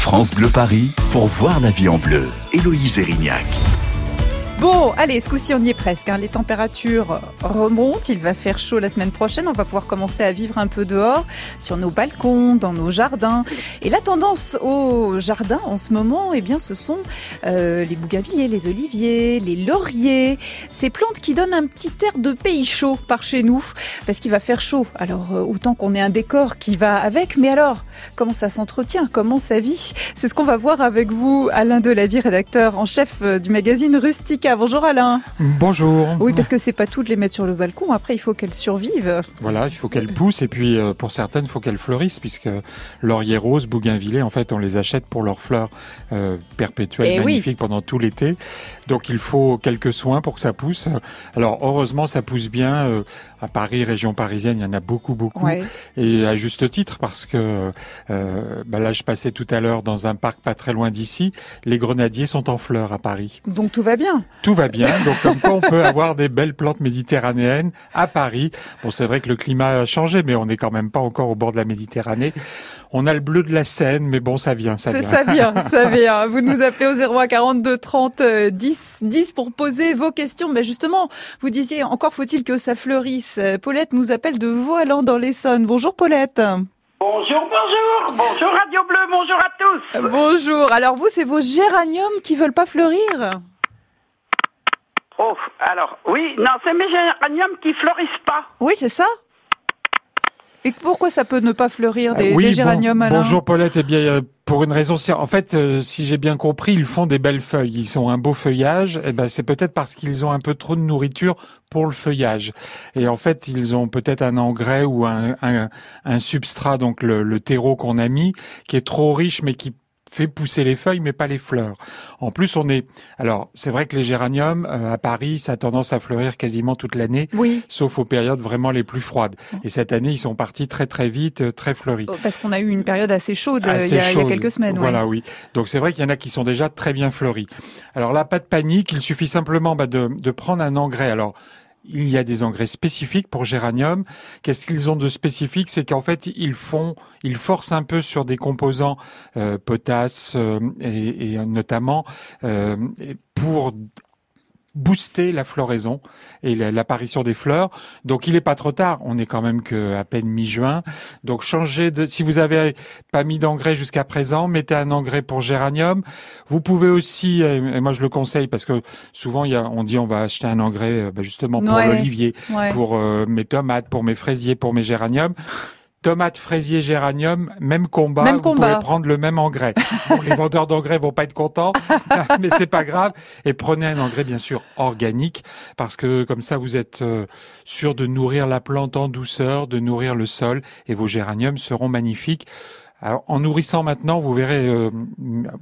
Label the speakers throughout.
Speaker 1: France Bleu Paris pour voir la vie en bleu. Héloïse Erignac.
Speaker 2: Bon, allez, ce coup-ci on y est presque. hein. Les températures remontent, il va faire chaud la semaine prochaine. On va pouvoir commencer à vivre un peu dehors, sur nos balcons, dans nos jardins. Et la tendance au jardin en ce moment, eh bien, ce sont euh, les bougainvilliers, les oliviers, les lauriers, ces plantes qui donnent un petit air de pays chaud par chez nous, parce qu'il va faire chaud. Alors euh, autant qu'on ait un décor qui va avec, mais alors comment ça s'entretient, comment ça vit? C'est ce qu'on va voir avec vous, Alain Delavie, rédacteur en chef euh, du magazine Rustica. Bonjour Alain.
Speaker 3: Bonjour.
Speaker 2: Oui, parce que c'est pas tout de les mettre sur le balcon. Après, il faut qu'elles survivent.
Speaker 3: Voilà, il faut qu'elles poussent et puis euh, pour certaines, il faut qu'elles fleurissent puisque laurier rose, bougainvilliers, en fait, on les achète pour leurs fleurs euh, perpétuelles,
Speaker 2: Eh oui.
Speaker 3: magnifiques pendant tout l'été. Donc il faut quelques soins pour que ça pousse. Alors heureusement, ça pousse bien euh, à Paris, région parisienne. Il y en a beaucoup, beaucoup,
Speaker 2: Ouais.
Speaker 3: et à juste titre parce que euh, bah là, je passais tout à l'heure dans un parc pas très loin d'ici. Les grenadiers sont en fleurs à Paris.
Speaker 2: Donc tout va bien.
Speaker 3: Tout va bien. Donc, comme quoi, on peut avoir des belles plantes méditerranéennes à Paris. Bon, c'est vrai que le climat a changé, mais on n'est quand même pas encore au bord de la Méditerranée. On a le bleu de la Seine, mais bon, ça vient, ça vient.
Speaker 2: Ça vient, ça vient. Vous nous appelez au 01 42 30 euh, 10 10 pour poser vos questions. Mais justement, vous disiez encore faut-il que ça fleurisse. Euh, Paulette nous appelle de Vaux-Allan dans l'Essonne. Bonjour Paulette.
Speaker 4: Bonjour, bonjour, bonjour Radio Bleu, bonjour à tous.
Speaker 2: Euh, Bonjour. Alors vous, c'est vos géraniums qui veulent pas fleurir?
Speaker 4: Oh, alors, oui, non, c'est mes géraniums qui fleurissent pas.
Speaker 2: Oui, c'est ça? Et pourquoi ça peut ne pas fleurir des,
Speaker 3: Euh, oui,
Speaker 2: des
Speaker 3: bon-
Speaker 2: géraniums, Alain
Speaker 3: bonjour Paulette. Eh bien, euh, pour une raison, en fait, euh, si j'ai bien compris, ils font des belles feuilles. Ils ont un beau feuillage. Eh ben, c'est peut-être parce qu'ils ont un peu trop de nourriture pour le feuillage. Et en fait, ils ont peut-être un engrais ou un, un, un substrat, donc le, le terreau qu'on a mis, qui est trop riche, mais qui fait pousser les feuilles mais pas les fleurs. En plus, on est alors c'est vrai que les géraniums euh, à Paris, ça a tendance à fleurir quasiment toute l'année,
Speaker 2: Oui,
Speaker 3: sauf aux périodes vraiment les plus froides. Et cette année, ils sont partis très très vite, euh, très fleuris.
Speaker 2: parce qu'on a eu une période assez chaude euh,
Speaker 3: Assez
Speaker 2: il, y a, il y a quelques semaines. ouais.
Speaker 3: Voilà, oui. Donc c'est vrai qu'il y en a qui sont déjà très bien fleuris. Alors là, pas de panique, il suffit simplement bah, de, de prendre un engrais. Alors il y a des engrais spécifiques pour géranium. Qu'est-ce qu'ils ont de spécifique? C'est qu'en fait, ils font, ils forcent un peu sur des composants euh, potasse euh, et, notamment euh, pour booster la floraison et la- l'apparition des fleurs. Donc il est pas trop tard, on est quand même que à peine mi-juin. Donc changez de si vous avez pas mis d'engrais jusqu'à présent, mettez un engrais pour géranium. Vous pouvez aussi et moi je le conseille parce que souvent il y a on dit on va acheter un engrais euh, bah, justement pour
Speaker 2: Ouais.
Speaker 3: l'olivier,
Speaker 2: Ouais.
Speaker 3: pour euh, mes tomates, pour mes fraisiers, pour mes géraniums. Tomates, fraisiers, géranium, même combat.
Speaker 2: Même
Speaker 3: vous
Speaker 2: combat.
Speaker 3: pouvez prendre le même engrais. Bon, les vendeurs d'engrais vont pas être contents, mais c'est pas grave. Et prenez un engrais bien sûr organique parce que comme ça vous êtes euh, sûr de nourrir la plante en douceur, de nourrir le sol et vos géraniums seront magnifiques. En nourrissant maintenant, vous verrez euh,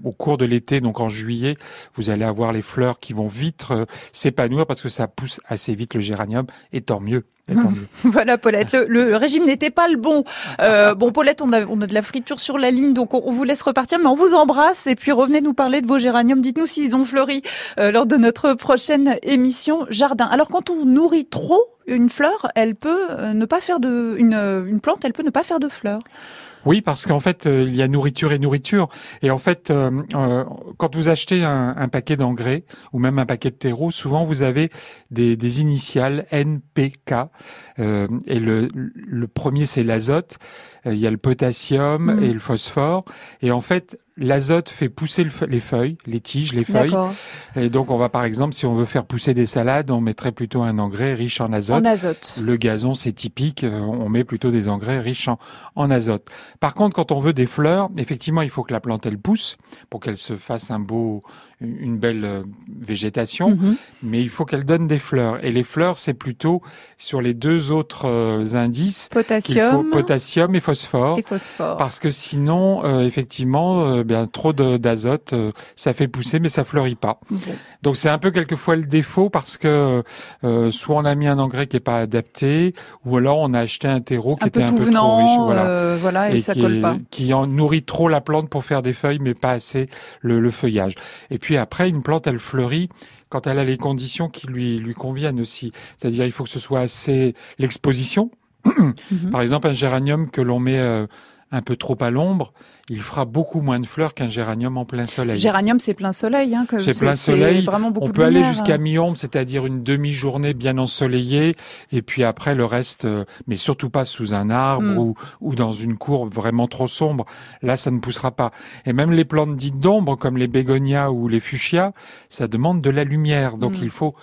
Speaker 3: au cours de l'été, donc en juillet, vous allez avoir les fleurs qui vont vite euh, s'épanouir parce que ça pousse assez vite le géranium et tant mieux.
Speaker 2: Voilà, Paulette. Le, régime n'était pas le bon. Euh, bon, Paulette, on a, de la friture sur la ligne, donc on, vous laisse repartir, mais on vous embrasse et puis revenez nous parler de vos géraniums. Dites-nous s'ils ont fleuri lors de notre prochaine émission Jardin. Alors, quand on nourrit trop une fleur, elle peut ne pas faire de une, une plante, elle peut ne pas faire de fleurs.
Speaker 3: Oui, parce qu'en fait, euh, il y a nourriture et nourriture. Et en fait, euh, euh, quand vous achetez un, un paquet d'engrais ou même un paquet de terreau, souvent vous avez des, des initiales NPK. Et le, le premier, c'est l'azote. Il y a le potassium
Speaker 2: Mm.
Speaker 3: et le phosphore. Et en fait, l'azote fait pousser le les feuilles, les tiges, les feuilles. Et donc, on va par exemple, si on veut faire pousser des salades, on mettrait plutôt un engrais riche en azote.
Speaker 2: En azote.
Speaker 3: Le gazon, c'est typique. euh, On met plutôt des engrais riches en, en azote. Par contre, quand on veut des fleurs, effectivement, il faut que la plante elle pousse pour qu'elle se fasse un beau, une belle euh, végétation.
Speaker 2: Mhm.
Speaker 3: Mais il faut qu'elle donne des fleurs. Et les fleurs, c'est plutôt sur les deux autres euh, indices faut
Speaker 2: Potassium
Speaker 3: potassium et phosphore.
Speaker 2: et phosphore.
Speaker 3: Parce que sinon, euh, effectivement, euh, bien trop de- d'azote, euh, ça fait pousser, mais ça fleurit pas. Donc c'est un peu quelquefois le défaut parce que euh, soit on a mis un engrais qui est pas adapté, ou alors on a acheté un terreau qui
Speaker 2: Un peu
Speaker 3: un peu
Speaker 2: venant,
Speaker 3: trop riche, voilà,
Speaker 2: euh, voilà, et, ça
Speaker 3: qui,
Speaker 2: colle
Speaker 3: est-
Speaker 2: pas.
Speaker 3: qui en nourrit trop la plante pour faire des feuilles, mais pas assez le, le feuillage. Et puis après, une plante, elle fleurit quand elle a les conditions qui lui lui conviennent aussi. C'est-à-dire, il faut que ce soit assez l'exposition. Par exemple, un géranium que l'on met euh, un peu trop à l'ombre, il fera beaucoup moins de fleurs qu'un géranium en plein soleil.
Speaker 2: Géranium, c'est plein soleil. Hein,
Speaker 3: c'est plein soleil.
Speaker 2: Vraiment beaucoup
Speaker 3: On peut
Speaker 2: de
Speaker 3: aller jusqu'à mi-ombre, c'est-à-dire une demi-journée bien ensoleillée, et puis après le reste, euh, mais surtout pas sous un arbre
Speaker 2: Mm.
Speaker 3: ou, ou dans une cour vraiment trop sombre. Là, ça ne poussera pas. Et même les plantes dites d'ombre, comme les bégonias ou les fuchsias, ça demande de la lumière. Donc
Speaker 2: Mm.
Speaker 3: il faut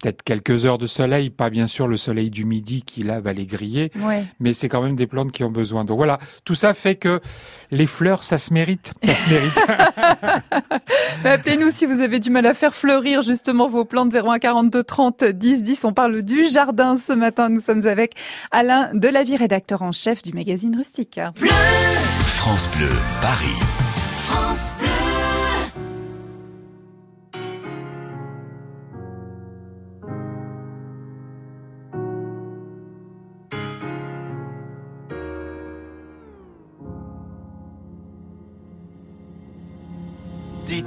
Speaker 3: peut-être quelques heures de soleil, pas bien sûr le soleil du midi qui là va les griller,
Speaker 2: Ouais.
Speaker 3: mais c'est quand même des plantes qui ont besoin. Donc voilà, tout ça fait que les fleurs, ça se mérite. Ça se mérite.
Speaker 2: Bah, Appelez-nous si vous avez du mal à faire fleurir justement vos plantes 01 42 30 10 10. On parle du jardin ce matin. Nous sommes avec Alain Delavie, rédacteur en chef du magazine Rustique.
Speaker 1: France Bleu, Paris.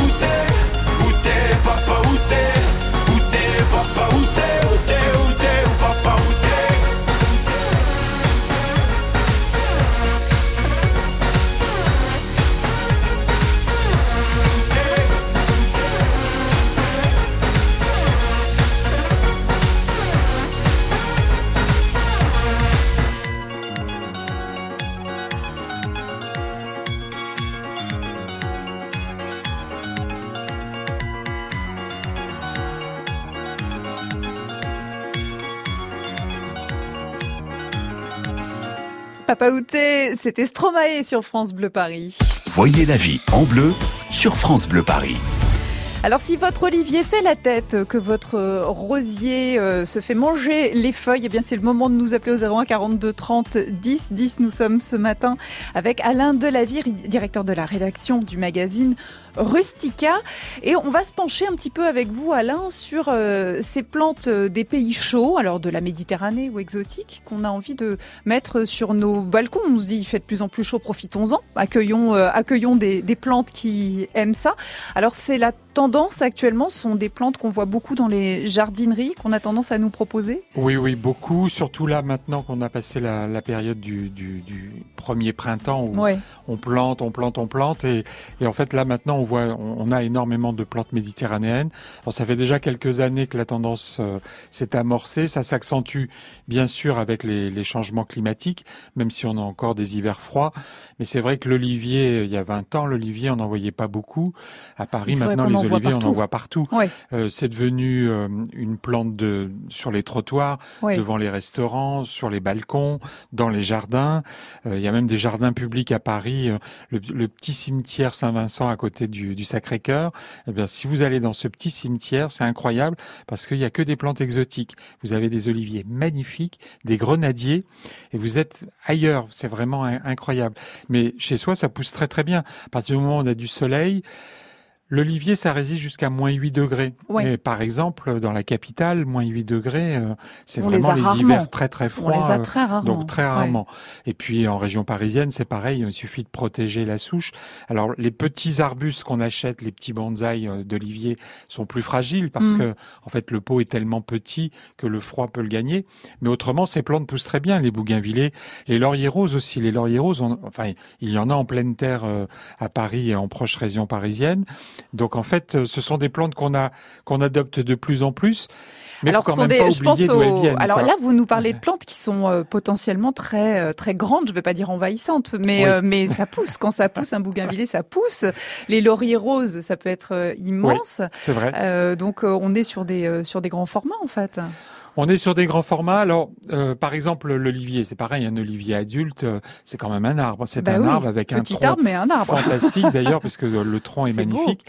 Speaker 5: où Papa
Speaker 2: Outé, c'était Stromae sur France Bleu Paris.
Speaker 1: Voyez la vie en bleu sur France Bleu Paris.
Speaker 2: Alors si votre olivier fait la tête, que votre rosier euh, se fait manger les feuilles, eh bien c'est le moment de nous appeler au 01 42 30 10 10. Nous sommes ce matin avec Alain Delavire, directeur de la rédaction du magazine Rustica. Et on va se pencher un petit peu avec vous, Alain, sur euh, ces plantes euh, des pays chauds, alors de la Méditerranée ou exotiques, qu'on a envie de mettre sur nos balcons. On se dit, il fait de plus en plus chaud, profitons-en, accueillons, euh, accueillons des, des plantes qui aiment ça. Alors c'est la tendance actuellement, ce sont des plantes qu'on voit beaucoup dans les jardineries, qu'on a tendance à nous proposer?
Speaker 3: Oui, oui, beaucoup. Surtout là, maintenant qu'on a passé la, la période du, du, du, premier printemps où
Speaker 2: Ouais.
Speaker 3: on plante, on plante, on plante. Et, et en fait, là, maintenant, on voit, on, on a énormément de plantes méditerranéennes. Alors, ça fait déjà quelques années que la tendance euh, s'est amorcée. Ça s'accentue, bien sûr, avec les, les changements climatiques, même si on a encore des hivers froids. Mais c'est vrai que l'olivier, il y a 20 ans, l'olivier, on n'en voyait pas beaucoup. À Paris, maintenant, les oliviers, on en voit partout.
Speaker 2: Ouais.
Speaker 3: Euh, c'est devenu euh, une plante de sur les trottoirs,
Speaker 2: Ouais.
Speaker 3: devant les restaurants, sur les balcons, dans les jardins. Euh, il y a même des jardins publics à Paris, euh, le, le petit cimetière Saint-Vincent à côté du, du Sacré-Cœur. Eh bien, si vous allez dans ce petit cimetière, c'est incroyable parce qu'il y a que des plantes exotiques. Vous avez des oliviers magnifiques, des grenadiers, et vous êtes ailleurs. C'est vraiment in- incroyable. Mais chez soi, ça pousse très très bien. À partir du moment où on a du soleil. L'olivier, ça résiste jusqu'à moins 8 degrés.
Speaker 2: Ouais.
Speaker 3: Et par exemple, dans la capitale, moins 8 degrés, euh, c'est
Speaker 2: On les
Speaker 3: vraiment les, hivers très très
Speaker 2: On
Speaker 3: froids.
Speaker 2: les a
Speaker 3: euh,
Speaker 2: très rarement.
Speaker 3: donc très
Speaker 2: Ouais.
Speaker 3: rarement. Et puis en région parisienne, c'est pareil, il suffit de protéger la souche. Alors les petits arbustes qu'on achète, les petits bonsaïs euh, d'olivier, sont plus fragiles parce
Speaker 2: Mm.
Speaker 3: que en fait le pot est tellement petit que le froid peut le gagner. Mais autrement, ces plantes poussent très bien. Les bougainvillées, les lauriers roses aussi. Les lauriers roses, on- enfin il y en a en pleine terre euh, à Paris et en proche région parisienne. Donc en fait, euh, ce sont des plantes qu'on a qu'on adopte de plus en plus. Mais
Speaker 2: alors,
Speaker 3: faut
Speaker 2: ce
Speaker 3: quand
Speaker 2: sont
Speaker 3: même
Speaker 2: des,
Speaker 3: pas
Speaker 2: je pense aux-
Speaker 3: viennent.
Speaker 2: Alors
Speaker 3: quoi.
Speaker 2: là, vous nous parlez de plantes qui sont euh, potentiellement très euh, très grandes. Je vais pas dire envahissantes, mais
Speaker 3: Oui.
Speaker 2: euh, mais ça pousse. Quand ça pousse, un bougainvillier, ça pousse. Les lauriers roses, ça peut être immense.
Speaker 3: c'est vrai.
Speaker 2: Donc on est sur des sur des grands formats en fait.
Speaker 3: On est sur des grands formats. Alors, euh, par exemple, l'olivier, c'est pareil. Un olivier adulte, euh, c'est quand même un arbre. C'est
Speaker 2: Bah
Speaker 3: un
Speaker 2: oui,
Speaker 3: arbre avec un
Speaker 2: Petit
Speaker 3: tronc
Speaker 2: arbre, mais un arbre.
Speaker 3: fantastique d'ailleurs, parce que le tronc est,
Speaker 2: beau.
Speaker 3: magnifique.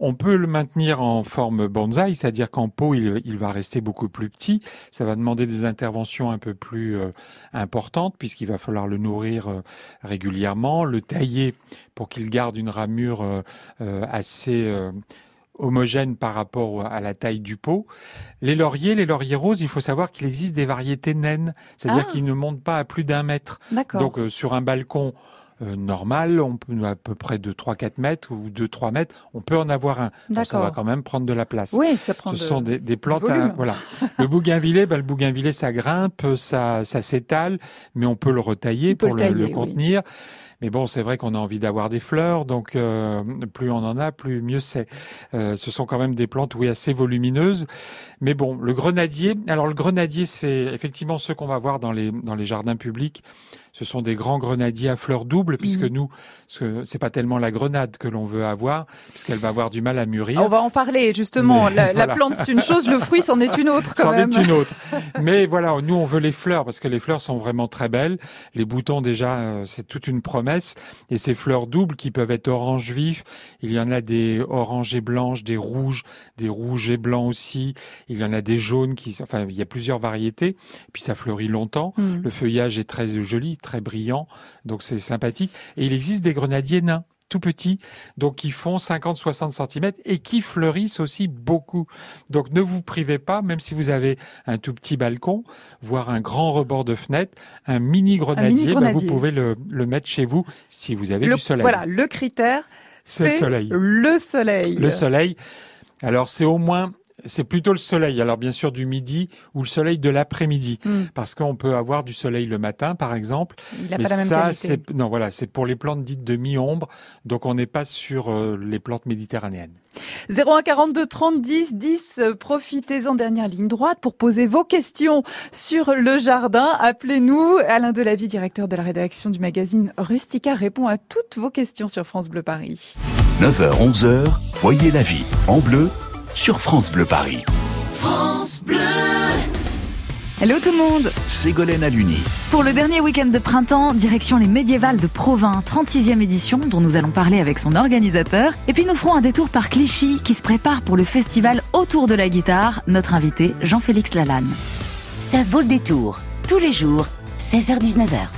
Speaker 3: On peut le maintenir en forme bonsaï, c'est-à-dire qu'en pot, il, il va rester beaucoup plus petit. Ça va demander des interventions un peu plus euh, importantes, puisqu'il va falloir le nourrir euh, régulièrement, le tailler pour qu'il garde une ramure euh, euh, assez euh, homogène par rapport à la taille du pot. Les lauriers, les lauriers roses, il faut savoir qu'il existe des variétés naines, c'est-à-dire
Speaker 2: Ah.
Speaker 3: qu'ils ne montent pas à plus d'un mètre. Donc euh, sur un balcon euh, normal, on peut à peu près de 3-4 mètres ou 2-3 mètres, on peut en avoir un. Bon, ça va quand même prendre de la place.
Speaker 2: Oui, ça prend.
Speaker 3: Ce
Speaker 2: de-
Speaker 3: sont des, des plantes, à- voilà. Le bougainvillier, ben, le bougainvillier, ça grimpe, ça, ça s'étale, mais on peut le retailler
Speaker 2: On peut
Speaker 3: pour
Speaker 2: le
Speaker 3: le,
Speaker 2: tailler,
Speaker 3: le
Speaker 2: oui.
Speaker 3: Mais bon, c'est vrai qu'on a envie d'avoir des fleurs, donc euh, plus on en a, plus mieux c'est. Euh, ce sont quand même des plantes, oui, assez volumineuses. Mais bon, le grenadier. Alors le grenadier, c'est effectivement ce qu'on va voir dans les dans les jardins publics. Ce sont des grands grenadiers à fleurs doubles, puisque
Speaker 2: Mhm.
Speaker 3: nous, ce- c'est pas tellement la grenade que l'on veut avoir, puisqu'elle va avoir du mal à mûrir.
Speaker 2: On va en parler justement.
Speaker 3: Mais
Speaker 2: la, plante c'est une chose, le fruit c'en est une autre quand
Speaker 3: C'en est une autre. Mais voilà, nous on veut les fleurs parce que les fleurs sont vraiment très belles. Les boutons déjà, euh, c'est toute une promesse. Et ces fleurs doubles qui peuvent être orange vif, il y en a des oranges et blanches, des rouges, des rouges et blancs aussi. Il y en a des jaunes qui, enfin, il y a plusieurs variétés. Puis ça fleurit longtemps.
Speaker 2: Hmm.
Speaker 3: Le feuillage est très joli, très brillant, donc c'est sympathique. Et il existe des grenadiers nains tout petits, donc qui font 50-60 cm et qui fleurissent aussi beaucoup. Donc ne vous privez pas, même si vous avez un tout petit balcon, voire un grand rebord de fenêtre, un mini grenadier, bah, vous
Speaker 2: grenadier.
Speaker 3: pouvez le, le mettre chez vous si vous avez
Speaker 2: Le-
Speaker 3: du soleil.
Speaker 2: Voilà, le critère,
Speaker 3: C'est le soleil.
Speaker 2: le soleil.
Speaker 3: Le soleil. Alors c'est au moins, c'est plutôt le soleil. Alors bien sûr du midi ou le soleil de l'après-midi,
Speaker 2: Hmm.
Speaker 3: parce qu'on peut avoir du soleil le matin, par exemple.
Speaker 2: Il n'a
Speaker 3: Mais
Speaker 2: pas la même
Speaker 3: ça, c'est non voilà, c'est pour les plantes dites de mi-ombre, donc on n'est pas sur euh, les plantes méditerranéennes.
Speaker 2: 01 42 30 10 10. euh, Profitez-en dernière ligne droite pour poser vos questions sur le jardin. Appelez-nous. Alain Delavie, directeur de la rédaction du magazine Rustica, répond à toutes vos questions sur France Bleu Paris.
Speaker 1: 9h-11h, voyez la vie en bleu sur France Bleu Paris.
Speaker 6: Hello tout le monde
Speaker 1: Ségolène Aluni.
Speaker 6: Pour le dernier week-end de printemps, direction les médiévales de Provins, 36e édition, dont nous allons parler avec son organisateur. Et puis nous ferons un détour par Clichy, qui se prépare pour le festival Autour de la guitare. Notre invité, Jean-Félix Lalanne.
Speaker 7: Ça vaut le détour. Tous les jours, 16h-19h.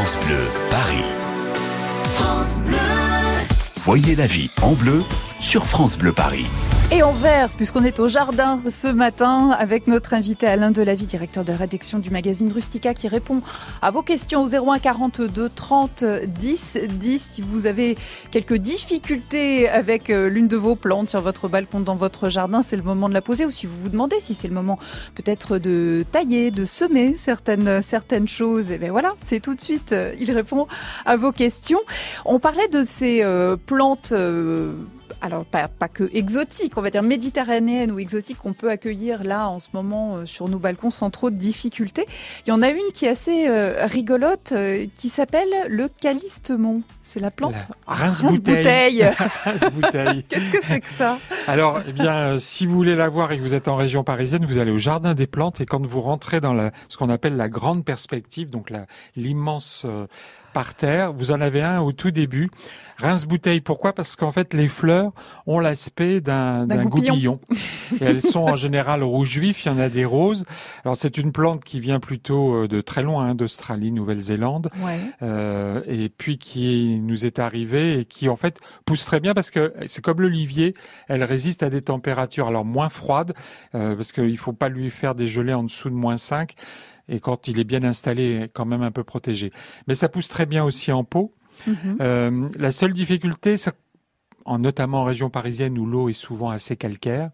Speaker 1: France Bleu, Paris. France Bleu. Voyez la vie en bleu sur France Bleu Paris.
Speaker 2: Et en vert, puisqu'on est au jardin ce matin avec notre invité Alain Delavie, directeur de la rédaction du magazine Rustica, qui répond à vos questions au 01 42 30 10 10. Si vous avez quelques difficultés avec euh, l'une de vos plantes sur votre balcon dans votre jardin, c'est le moment de la poser. Ou si vous vous demandez si c'est le moment peut-être de tailler, de semer certaines, certaines choses, et eh bien voilà, c'est tout de suite, euh, il répond à vos questions. On parlait de ces euh, plantes alors pas, que exotiques, on va dire méditerranéennes ou exotiques qu'on peut accueillir là en ce moment euh, sur nos balcons sans trop de difficultés. Il y en a une qui est assez euh, rigolote euh, qui s'appelle le calistemon. C'est la plante
Speaker 3: rince-bouteille.
Speaker 2: Rince Qu'est-ce que c'est que ça
Speaker 3: Alors, eh bien, si vous voulez la voir et que vous êtes en région parisienne, vous allez au jardin des plantes et quand vous rentrez dans la, ce qu'on appelle la grande perspective, donc l'immense par terre. Vous en avez un au tout début. Rince-bouteille, pourquoi? Parce qu'en fait, les fleurs ont l'aspect d'un goupillon. et elles sont en général rouge vif, il y en a des roses. Alors c'est une plante qui vient plutôt euh, de très loin, hein, d'Australie, Nouvelle-Zélande, euh, et puis qui nous est arrivée et qui en fait pousse très bien parce que c'est comme l'olivier, elle résiste à des températures alors moins froides, euh, parce qu'il faut pas lui faire des gelées en dessous de moins 5 et quand il est bien installé, quand même un peu protégé. Mais ça pousse très bien aussi en pot. Mhm. Euh, la seule difficulté, ça en notamment en région parisienne où l'eau est souvent assez calcaire,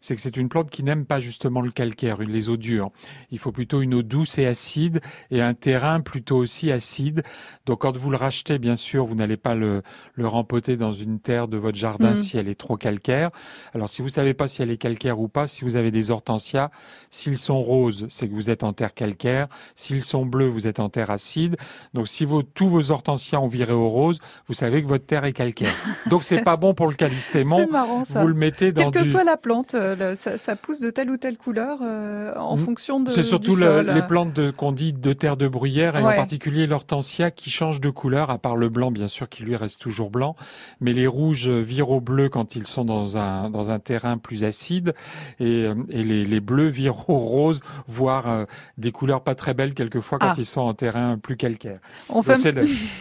Speaker 3: c'est que c'est une plante qui n'aime pas justement le calcaire, les eaux dures. Il faut plutôt une eau douce et acide et un terrain plutôt aussi acide. Donc quand vous le rachetez, bien sûr, vous n'allez pas le, le rempoter dans une terre de votre jardin mm. si elle est trop calcaire. Alors si vous savez pas si elle est calcaire ou pas, si vous avez des hortensias, s'ils sont roses, c'est que vous êtes en terre calcaire. S'ils sont bleus, vous êtes en terre acide. Donc si vos, tous vos hortensias ont viré au rose, vous savez que votre terre est calcaire. Donc c'est pas bon pour le calistémon.
Speaker 2: Marrant, ça.
Speaker 3: Vous le mettez dans
Speaker 2: Quelle que soit la plante, euh, ça, pousse de telle ou telle couleur euh, en fonction de.
Speaker 3: C'est surtout les plantes qu'on dit de terre de bruyère et en particulier l'hortensia qui change de couleur, à part le blanc bien sûr qui lui reste toujours blanc, mais les rouges virent au bleu quand ils sont dans un dans un terrain plus acide et, euh, et les, les bleus virent au rose, voire des couleurs pas très belles quelquefois quand ah. ils sont en terrain plus calcaire.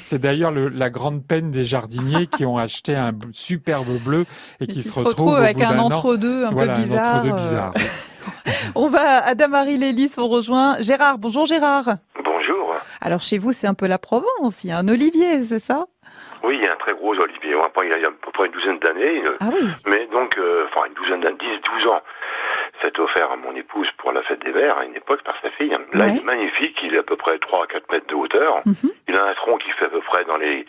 Speaker 3: C'est d'ailleurs la grande peine des jardiniers qui ont acheté un superbe bleu et, qui, se, retrouve,
Speaker 2: avec un entre-deux un, peu bizarre.
Speaker 3: bizarre.
Speaker 2: on va à Damary Lélis, on rejoint Gérard. Bonjour Gérard.
Speaker 8: Bonjour.
Speaker 2: Alors chez vous, c'est un peu la Provence, il y a un olivier, c'est ça?
Speaker 8: Oui, il y a un très gros olivier. il y a à peu près une douzaine d'années.
Speaker 2: Ah oui.
Speaker 8: Mais donc, euh, enfin, une douzaine d'années, 10, 12 ans. C'est offert à mon épouse pour la fête des verts à une époque par sa fille. Là, il est magnifique. Il est à peu près 3 à 4 mètres de hauteur. Mhm. Il a un tronc qui fait à peu près dans les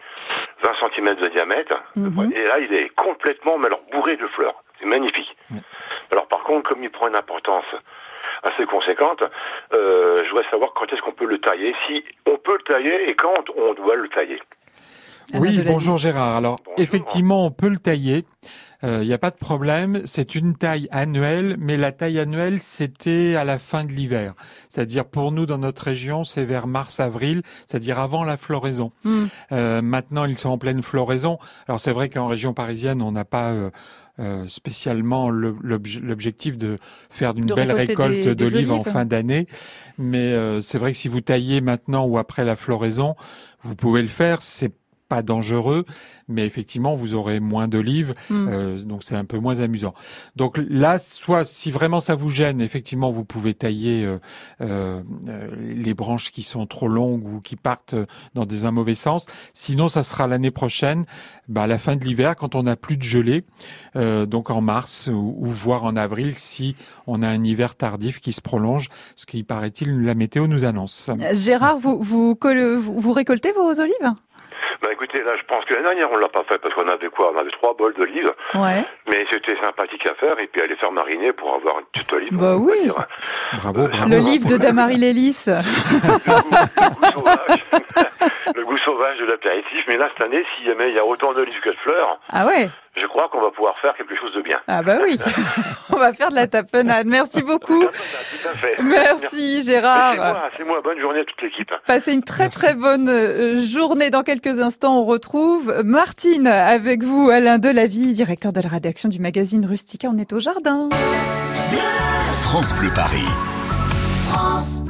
Speaker 8: 20 cm de diamètre. Mhm. Et là, il est complètement, mais alors, bourré de fleurs. C'est magnifique. Alors, par contre, comme il prend une importance assez conséquente, euh, je voudrais savoir quand est-ce qu'on peut le tailler, si on peut le tailler et quand on doit le tailler.
Speaker 3: Oui, bonjour Gérard. Alors, effectivement, on peut le tailler. Il euh, n'y a pas de problème. C'est une taille annuelle, mais la taille annuelle, c'était à la fin de l'hiver. C'est-à-dire pour nous, dans notre région, c'est vers mars-avril, c'est-à-dire avant la floraison. Hmm. Euh, maintenant, ils sont en pleine floraison. Alors c'est vrai qu'en région parisienne, on n'a pas euh, euh spécialement l'objectif de faire une belle récolte d'olives en fin d'année. Mais euh, c'est vrai que si vous taillez maintenant ou après la floraison, vous pouvez le faire. C'est pas dangereux, mais effectivement vous aurez moins d'olives, hmm. euh, donc c'est un peu moins amusant. Donc là, soit si vraiment ça vous gêne, effectivement vous pouvez tailler euh, euh, les branches qui sont trop longues ou qui partent dans des un mauvais sens. Sinon, ça sera l'année prochaine, bah, à la fin de l'hiver, quand on n'a plus de gelée, donc en mars ou, ou, voire en avril, si on a un hiver tardif qui se prolonge, ce qui paraît-il la météo nous annonce.
Speaker 2: Gérard, vous, vous, vous récoltez vos olives?
Speaker 8: Bah écoutez, là, je pense que l'année dernière, on l'a pas fait parce qu'on avait quoi? On avait trois bols d'olives.
Speaker 2: Ouais.
Speaker 8: Mais c'était sympathique à faire et puis aller faire mariner pour avoir une petite olive.
Speaker 2: Bah oui.
Speaker 8: dire.
Speaker 3: Bravo, bravo.
Speaker 2: Le livre de Damary Lélis.
Speaker 8: Le goût sauvage. le goût sauvage de l'apéritif. Mais là, cette année, s'il y a autant d'olives que de fleurs,
Speaker 2: Ah ouais
Speaker 8: je crois qu'on va pouvoir faire quelque chose de bien.
Speaker 2: Ah bah oui. On va faire de la tapenade. Merci beaucoup.
Speaker 8: Tout à fait.
Speaker 2: Merci
Speaker 8: C'est
Speaker 2: Gérard.
Speaker 8: moi, c'est moi. Bonne journée à toute l'équipe.
Speaker 2: Passez une très très bonne euh, journée. Dans quelques instants, on retrouve Martine avec vous, Alain Delavie, directeur de la rédaction du magazine Rustica. On est au jardin.
Speaker 1: France Bleu Paris.
Speaker 9: What's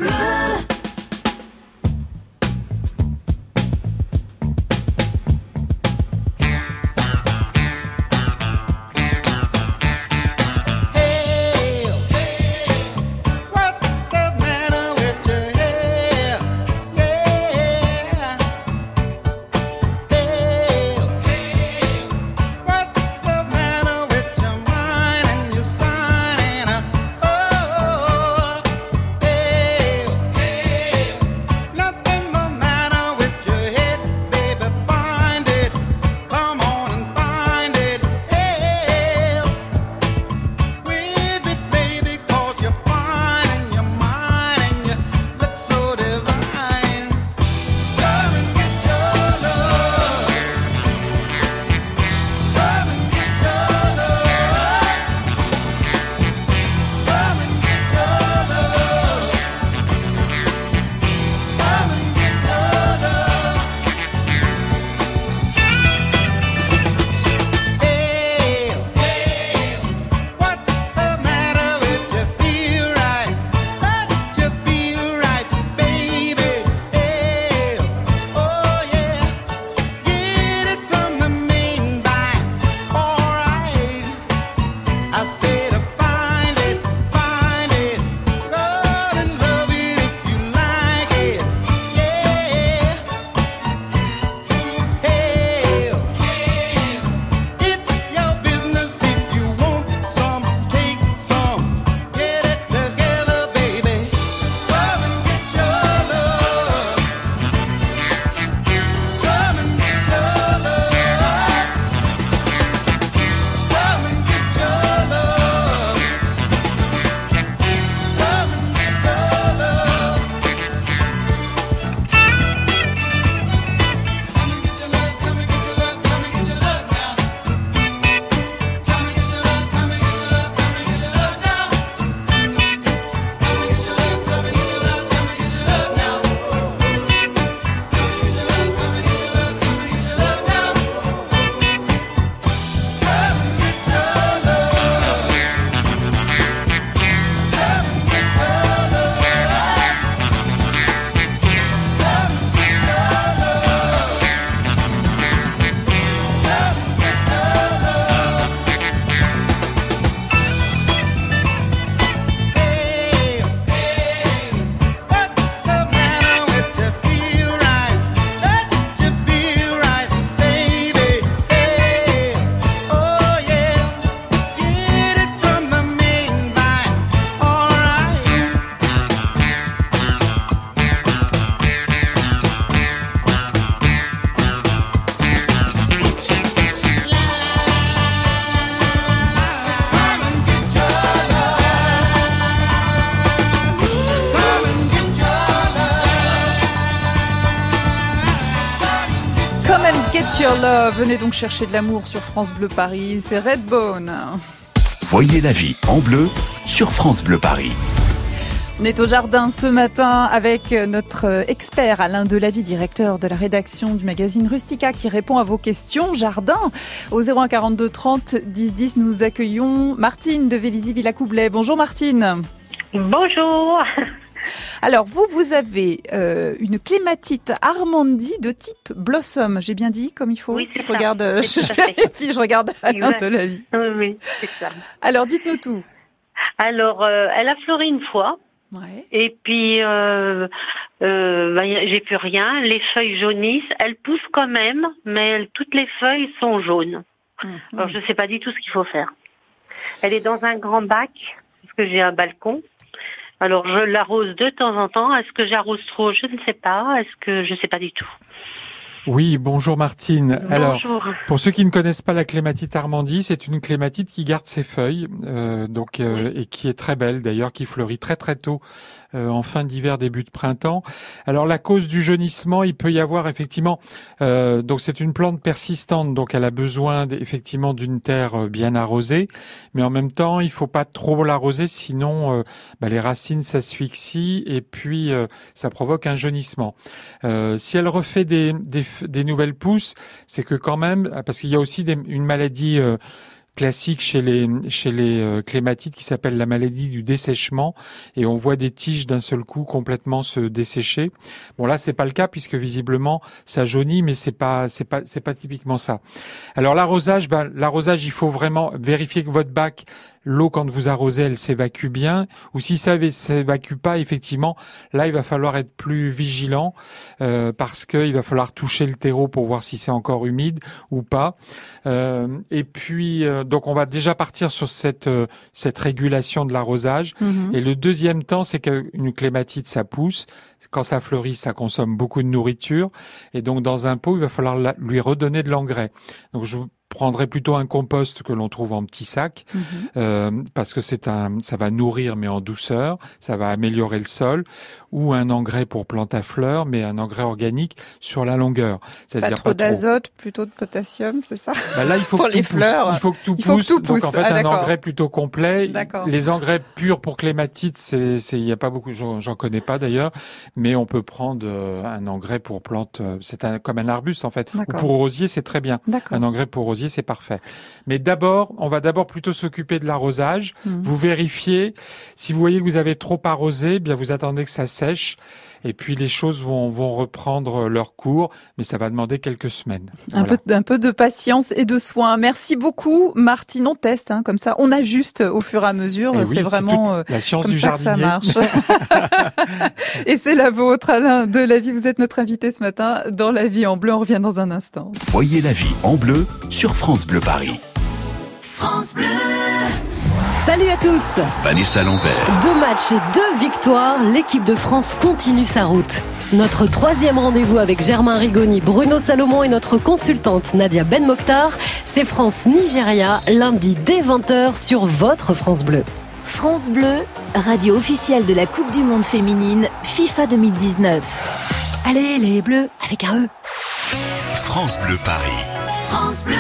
Speaker 2: Venez donc chercher de l'amour sur France Bleu Paris. C'est Redbone.
Speaker 1: Voyez la vie en bleu sur France Bleu Paris.
Speaker 2: On est au jardin ce matin avec notre expert Alain Delavie, directeur de la rédaction du magazine Rustica, qui répond à vos questions jardin. Au 01 42 30 10 10, nous accueillons Martine de Vélizy Villacoublet. Bonjour Martine.
Speaker 10: Bonjour.
Speaker 2: Alors vous, vous avez euh, une clématite Armandie de type Blossom. J'ai bien dit comme il faut?
Speaker 10: Oui,
Speaker 2: je
Speaker 10: ça.
Speaker 2: regarde, euh,
Speaker 10: C'est
Speaker 2: je regarde Alain
Speaker 10: Exact.
Speaker 2: Delavie.
Speaker 10: Oui, oui, c'est ça.
Speaker 2: Alors dites-nous tout.
Speaker 10: Alors, euh, elle a fleuri une fois.
Speaker 2: Ouais.
Speaker 10: Et puis, euh, euh, a- j'ai plus rien. Les feuilles jaunissent. Elle pousse quand même, mais toutes les feuilles sont jaunes.
Speaker 2: Mhm.
Speaker 10: Alors, je ne sais pas du tout ce qu'il faut faire. Elle est dans un grand bac, parce que j'ai un balcon. Alors, je l'arrose de temps en temps. Est-ce que j'arrose trop? Je ne sais pas. Est-ce que je ne sais pas du tout?
Speaker 3: Oui, bonjour Martine. Alors, pour ceux qui ne connaissent pas la clématite Armandie, c'est une clématite qui garde ses feuilles, euh, donc euh, et qui est très belle d'ailleurs, qui fleurit très très tôt en fin d'hiver, début de printemps. Alors la cause du jaunissement, il peut y avoir effectivement, euh, donc c'est une plante persistante, donc elle a besoin effectivement d'une terre euh, bien arrosée, mais en même temps il faut pas trop l'arroser, sinon bah, les racines s'asphyxient et puis ça provoque un jaunissement. si elle refait des, des, des nouvelles pousses, c'est que quand même, parce qu'il y a aussi des, une maladie classique chez les chez les euh, clématites qui s'appelle la maladie du dessèchement et on voit des tiges d'un seul coup complètement se dessécher. Bon là c'est pas le cas puisque visiblement ça jaunit mais c'est pas c'est pas c'est pas typiquement ça. Alors l'arrosage ben l'arrosage il faut vraiment vérifier que votre bac l'eau quand vous arrosez, elle s'évacue bien, ou si ça s'évacue pas, effectivement, là il va falloir être plus vigilant euh, parce qu'il va falloir toucher le terreau pour voir si c'est encore humide ou pas. Euh, et puis euh, donc on va déjà partir sur cette cette régulation de l'arrosage. Mhm. Et le deuxième temps, c'est qu'une clématite ça pousse. Quand ça fleurit, ça consomme beaucoup de nourriture, et donc dans un pot, il va falloir lui redonner de l'engrais. Donc je prendrait plutôt un compost que l'on trouve en petit sac mhm. euh, parce que c'est un ça va nourrir mais en douceur ça va améliorer le sol ou un engrais pour plantes à fleurs mais un engrais organique sur la longueur.
Speaker 2: C'est-à-dire pas trop d'azote plutôt de potassium c'est ça?
Speaker 3: Bah là il faut que
Speaker 2: les
Speaker 3: tout
Speaker 2: fleurs.
Speaker 3: Pousse. il faut que tout pousse. donc en fait ah, un engrais plutôt complet. Les engrais purs pour clématite c'est c'est il y a pas beaucoup j'en connais pas d'ailleurs. Mais on peut prendre euh, un engrais pour plantes euh, c'est un comme un arbuste en fait. Ou pour rosier c'est très bien. Un engrais pour rosier c'est parfait. Mais d'abord, on va d'abord plutôt s'occuper de l'arrosage. Mhm. Vous vérifiez. Si vous voyez que vous avez trop arrosé, eh bien vous attendez que ça sèche. Et puis les choses vont, vont reprendre leur cours, mais ça va demander quelques semaines.
Speaker 2: Un, peu, un peu de patience et de soin. Merci beaucoup, Martine. On teste, hein, comme ça, on ajuste au fur et à mesure.
Speaker 3: Eh
Speaker 2: c'est vraiment
Speaker 3: euh, la science
Speaker 2: comme
Speaker 3: du
Speaker 2: ça
Speaker 3: jardinier.
Speaker 2: que ça marche. et c'est la vôtre, Alain de la vie. Vous êtes notre invité ce matin dans La Vie en Bleu. On revient dans un instant.
Speaker 1: Voyez la vie en bleu sur France Bleu Paris.
Speaker 7: France Bleu. Salut à tous
Speaker 1: Vanessa Lambert.
Speaker 7: Deux matchs et deux victoires, l'équipe de France continue sa route. Notre troisième rendez-vous avec Germain Rigoni, Bruno Salomon et notre consultante Nadia Ben Mokhtar, c'est France-Nigeria, lundi dès 20h sur votre France Bleu.
Speaker 11: France Bleu, radio officielle de la Coupe du Monde féminine FIFA 2019. Allez les Bleus, avec un E.
Speaker 1: France Bleu Paris.
Speaker 7: France Bleu.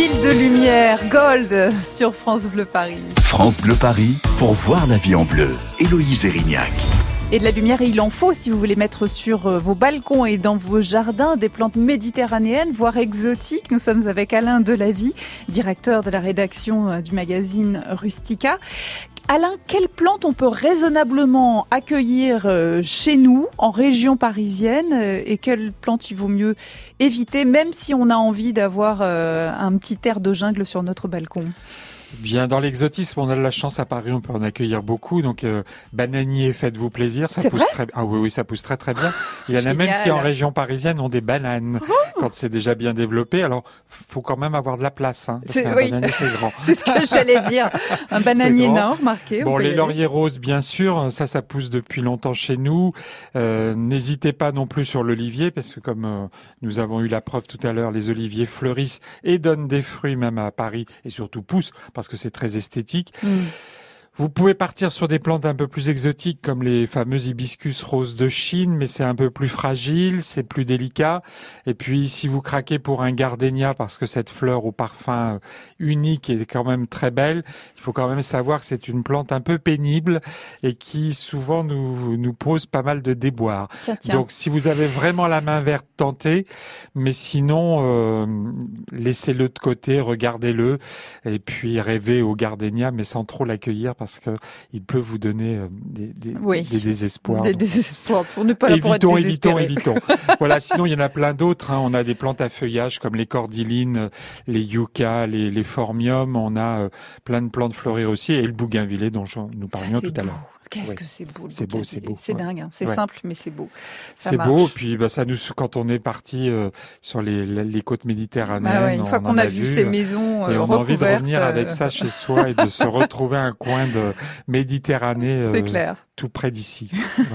Speaker 2: Ville de lumière, Gold sur France Bleu Paris.
Speaker 1: France Bleu Paris pour voir la vie en bleu. Héloïse Erignac.
Speaker 2: Et de la lumière, il en faut si vous voulez mettre sur euh, vos balcons et dans vos jardins des plantes méditerranéennes, voire exotiques. Nous sommes avec Alain Delavie, directeur de la rédaction euh, du magazine Rustica. Alain, quelles plantes on peut raisonnablement accueillir euh, chez nous, en région parisienne, et quelles plantes il vaut mieux éviter, même si on a envie d'avoir un petit air de jungle sur notre balcon?
Speaker 3: Bien, dans l'exotisme, on a de la chance à Paris, on peut en accueillir beaucoup. Donc, euh, bananier, faites-vous plaisir,
Speaker 2: ça
Speaker 3: pousse très. Ah oui, oui, ça pousse très très bien. Il y en a même qui en région parisienne ont des bananes oh quand c'est déjà bien développé. Alors, faut quand même avoir de la place. Hein,
Speaker 2: c'est grand. c'est ce que j'allais dire. Un bananier nord, marqué.
Speaker 3: Bon, les lauriers roses, bien sûr, ça, ça pousse depuis longtemps chez nous. Euh, N'hésitez pas non plus sur l'olivier, parce que comme euh, nous avons eu la preuve tout à l'heure, les oliviers fleurissent et donnent des fruits même à Paris et surtout poussent parce que c'est très esthétique. Mm. Vous pouvez partir sur des plantes un peu plus exotiques comme les fameux hibiscus roses de Chine, mais c'est un peu plus fragile, c'est plus délicat. Et puis si vous craquez pour un gardénia parce que cette fleur au parfum unique est quand même très belle, il faut quand même savoir que c'est une plante un peu pénible et qui souvent nous, nous pose pas mal de déboires. Donc si vous avez vraiment la main verte, tentez, mais sinon euh, laissez-le de côté, regardez-le et puis rêvez au gardénia mais sans trop l'accueillir parce que il peut vous donner euh, des, des, des désespoirs.
Speaker 2: Des désespoirs pour ne pas
Speaker 3: évitons, évitons, évitons. voilà. Sinon, il y en a plein d'autres. Hein. On a des plantes à feuillage comme les cordylines, les yuccas, les, les formiums. On a euh, plein de plantes fleuries aussi et le bougainvillé dont nous parlions tout à l'heure.
Speaker 2: Qu'est-ce que c'est beau
Speaker 3: C'est beau, c'est beau.
Speaker 2: C'est dingue. Hein. C'est simple, mais c'est beau.
Speaker 3: C'est beau. Puis bah, ça nous, quand on est parti euh, sur les, les, côtes méditerranéennes,
Speaker 2: bah une fois qu'on a, vu ces maisons
Speaker 3: et
Speaker 2: on
Speaker 3: a envie de revenir avec ça chez soi et de se retrouver un coin de Méditerranée.
Speaker 2: C'est clair
Speaker 3: tout près d'ici.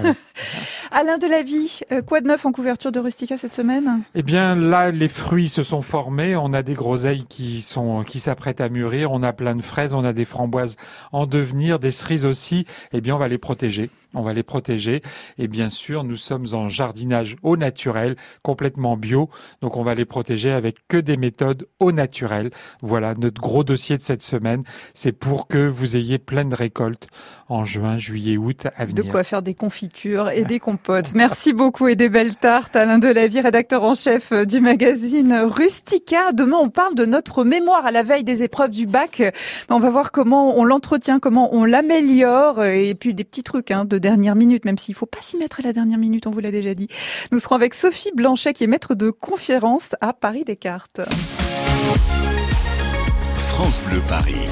Speaker 2: Alain de la vie, euh, quoi de neuf en couverture de Rustica cette semaine?
Speaker 3: Eh bien là, les fruits se sont formés. On a des groseilles qui sont qui s'apprêtent à mûrir. On a plein de fraises, on a des framboises en devenir, des cerises aussi. Eh bien, on va les protéger on va les protéger. Et bien sûr, nous sommes en jardinage au naturel, complètement bio. Donc on va les protéger avec que des méthodes au naturel. Voilà, notre gros dossier de cette semaine, c'est pour que vous ayez pleine récolte en juin, juillet, août à venir.
Speaker 2: De quoi faire des confitures et des compotes. Merci beaucoup et des belles tartes. Alain Delavie, rédacteur en chef du magazine Rustica. Demain, on parle de notre mémoire à la veille des épreuves du bac. On va voir comment on l'entretient, comment on l'améliore et puis des petits trucs hein, de dernière minute, même s'il ne faut pas s'y mettre à la dernière minute, on vous l'a déjà dit. Nous serons avec Sophie Blanchet, qui est maître de conférence à Paris Descartes.
Speaker 1: France Bleu Paris.